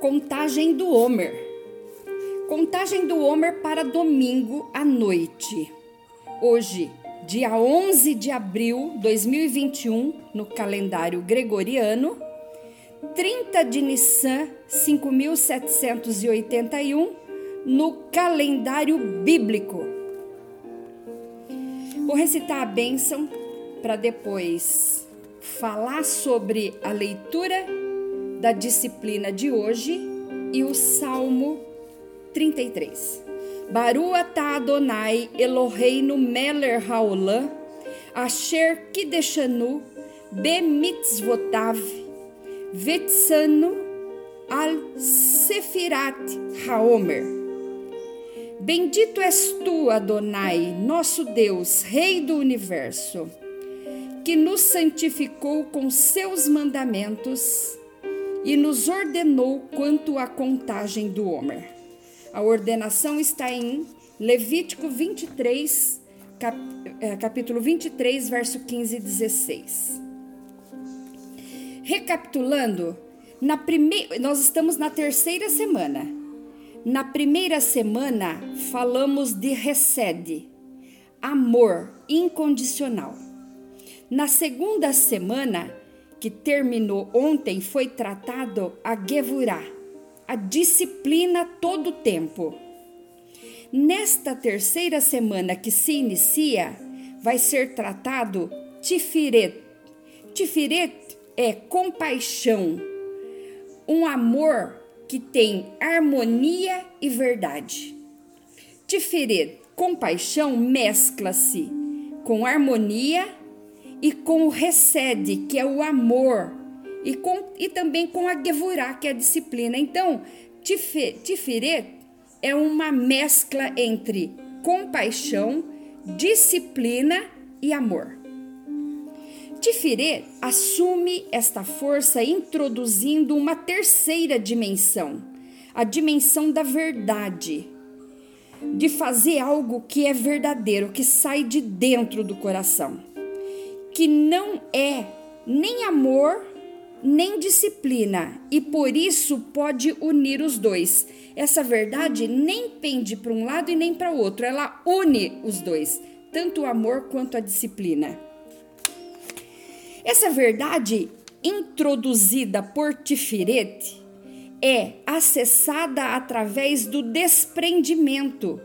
Contagem do Homer. Contagem do Homer para domingo à noite. Hoje, dia 11 de abril de 2021, no calendário gregoriano, 30 de Nissan 5781, no calendário bíblico. Vou recitar a bênção para depois falar sobre a leitura da disciplina de hoje e o Salmo 33. Baru atah Adonai Eloheinu meler haolam asher kideshanu bemitzvotav vetsanu al sefirat haomer. Bendito és tu, Adonai, nosso Deus, Rei do universo, que nos santificou com seus mandamentos e nos ordenou quanto à contagem do Homer. A ordenação está em Levítico 23, cap, é, capítulo 23, verso 15 e 16. Recapitulando, na primeira, nós estamos na terceira semana. Na primeira semana, falamos de recede, amor incondicional. Na segunda semana, que terminou ontem, foi tratado a Gevurah, a disciplina todo o tempo. Nesta terceira semana que se inicia, vai ser tratado Tifiret. Tifiret é compaixão, um amor que tem harmonia e verdade. Tifiret, compaixão, mescla-se com harmonia e com o recede, que é o amor, e, com, e também com a gevurá, que é a disciplina. Então, Tiferet é uma mescla entre compaixão, disciplina e amor. Tiferet assume esta força introduzindo uma terceira dimensão, a dimensão da verdade, de fazer algo que é verdadeiro, que sai de dentro do coração, que não é nem amor nem disciplina e por isso pode unir os dois. Essa verdade nem pende para um lado e nem para o outro, ela une os dois, tanto o amor quanto a disciplina. Essa verdade introduzida por Tifirete é acessada através do desprendimento,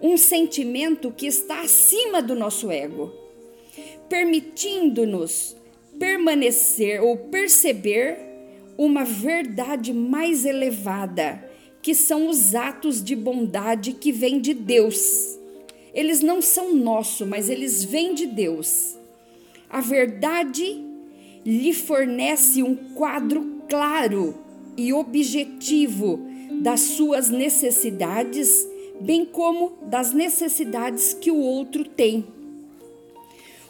um sentimento que está acima do nosso ego, permitindo-nos permanecer ou perceber uma verdade mais elevada, que são os atos de bondade que vêm de Deus. Eles não são nossos, mas eles vêm de Deus. A verdade lhe fornece um quadro claro e objetivo das suas necessidades, bem como das necessidades que o outro tem.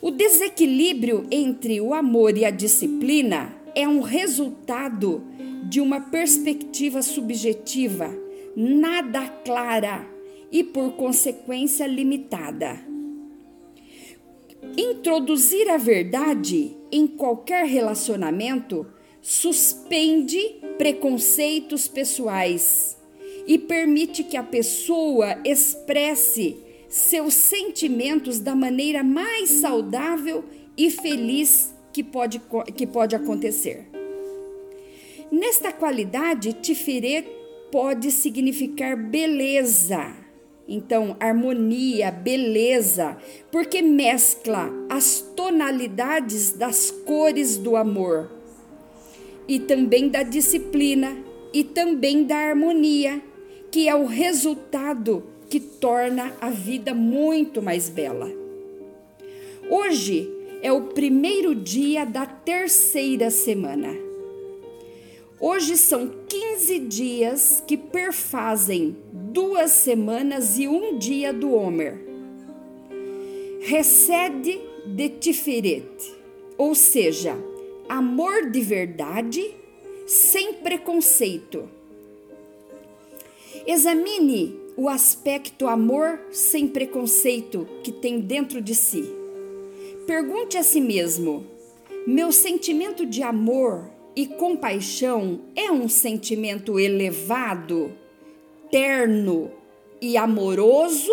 O desequilíbrio entre o amor e a disciplina é um resultado de uma perspectiva subjetiva, nada clara e, por consequência, limitada. Introduzir a verdade em qualquer relacionamento suspende preconceitos pessoais e permite que a pessoa expresse seus sentimentos da maneira mais saudável e feliz que pode, que pode acontecer. Nesta qualidade, Tiferet pode significar beleza. Então, harmonia, beleza, porque mescla as tonalidades das cores do amor e também da disciplina e também da harmonia, que é o resultado que torna a vida muito mais bela. Hoje é o primeiro dia da terceira semana. Hoje são 15 dias que perfazem duas semanas e um dia do Homer. Recede de Tiferet, ou seja, amor de verdade sem preconceito. Examine o aspecto amor sem preconceito que tem dentro de si. Pergunte a si mesmo: meu sentimento de amor e compaixão é um sentimento elevado, terno e amoroso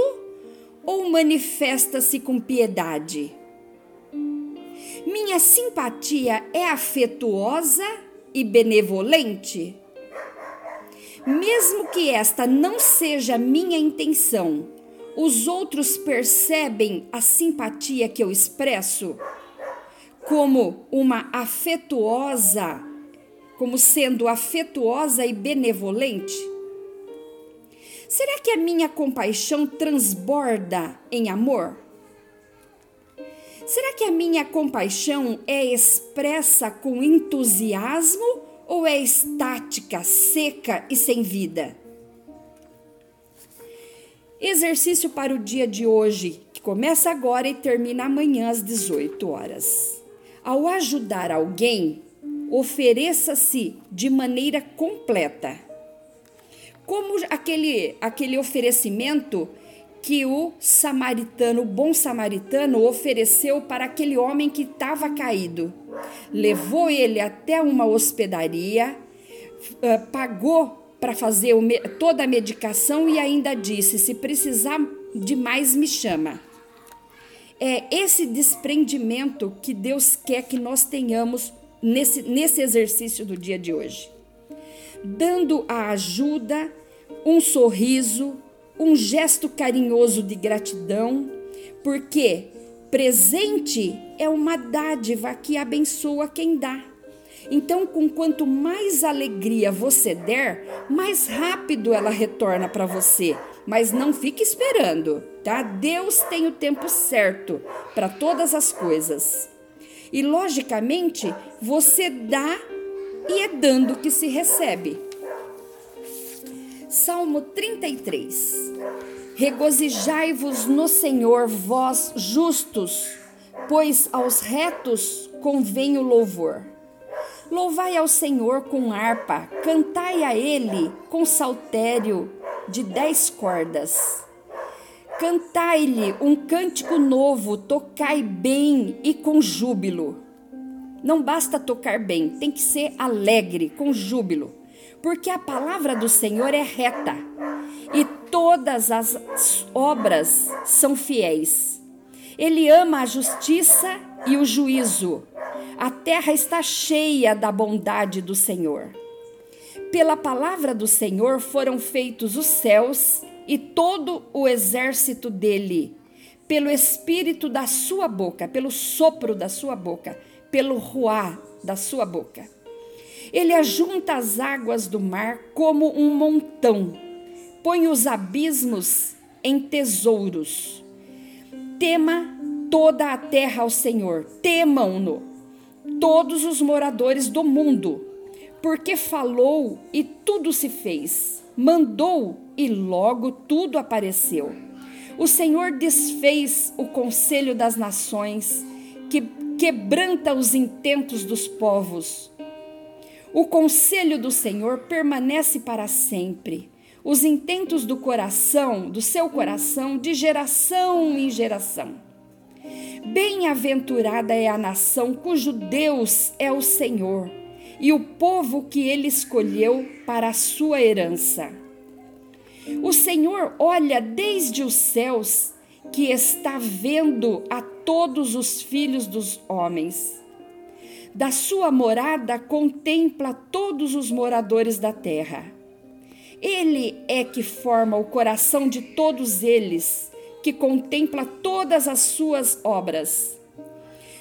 ou manifesta-se com piedade? Minha simpatia é afetuosa e benevolente? Mesmo que esta não seja minha intenção, os outros percebem a simpatia que eu expresso como uma afetuosa, como sendo afetuosa e benevolente? Será que a minha compaixão transborda em amor? Será que a minha compaixão é expressa com entusiasmo ou é estática, seca e sem vida? Exercício para o dia de hoje, que começa agora e termina amanhã às 18 horas. Ao ajudar alguém, ofereça-se de maneira completa. Como aquele, aquele oferecimento que o samaritano, o bom samaritano, ofereceu para aquele homem que estava caído. Levou ele até uma hospedaria, pagou para fazer toda a medicação e ainda disse: se precisar de mais, me chama. É esse desprendimento que Deus quer que nós tenhamos nesse, nesse exercício do dia de hoje. Dando a ajuda, um sorriso, um gesto carinhoso de gratidão, porque presente é uma dádiva que abençoa quem dá. Então, com quanto mais alegria você der, mais rápido ela retorna para você. Mas não fique esperando, tá? Deus tem o tempo certo para todas as coisas. E logicamente, você dá e é dando que se recebe. Salmo 33. Regozijai-vos no Senhor, vós justos, pois aos retos convém o louvor. Louvai ao Senhor com harpa, cantai a Ele com saltério de dez cordas. Cantai-lhe um cântico novo, tocai bem e com júbilo. Não basta tocar bem, tem que ser alegre, com júbilo porque a palavra do Senhor é reta e todas as obras são fiéis. Ele ama a justiça e o juízo. A terra está cheia da bondade do Senhor. Pela palavra do Senhor foram feitos os céus e todo o exército dele, pelo espírito da sua boca, pelo sopro da sua boca, pelo ruá da sua boca. Ele ajunta as águas do mar como um montão, põe os abismos em tesouros. Tema toda a terra ao Senhor, temam-no, todos os moradores do mundo, porque falou e tudo se fez, mandou e logo tudo apareceu. O Senhor desfez o conselho das nações, que quebranta os intentos dos povos. O conselho do Senhor permanece para sempre. Os intentos do coração, do seu coração, de geração em geração. Bem-aventurada é a nação cujo Deus é o Senhor e o povo que ele escolheu para a sua herança. O Senhor olha desde os céus, que está vendo a todos os filhos dos homens da sua morada contempla todos os moradores da terra. Ele é que forma o coração de todos eles, que contempla todas as suas obras.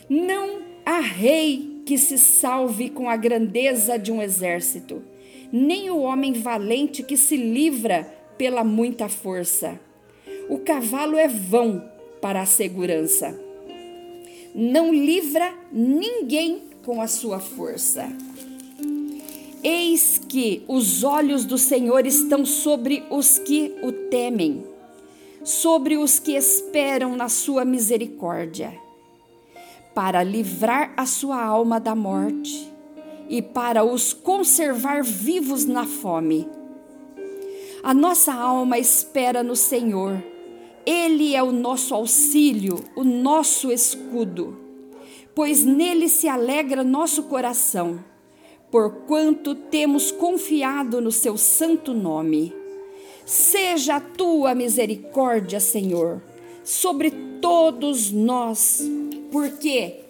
Não há rei que se salve com a grandeza de um exército, nem o homem valente que se livra pela muita força. O cavalo é vão para a segurança. Não livra ninguém com a sua força. Eis que os olhos do Senhor estão sobre os que o temem, sobre os que esperam na sua misericórdia, para livrar a sua alma da morte e para os conservar vivos na fome. A nossa alma espera no Senhor. Ele é o nosso auxílio, o nosso escudo pois nele se alegra nosso coração. Porquanto temos confiado no seu santo nome. Seja a tua misericórdia, Senhor, sobre todos nós, porque,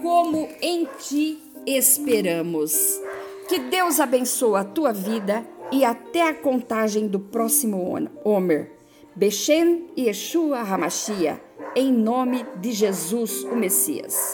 como em ti esperamos. Que Deus abençoe a tua vida e até a contagem do próximo Homer. Beshem Yeshua Hamashia, em nome de Jesus, o Messias.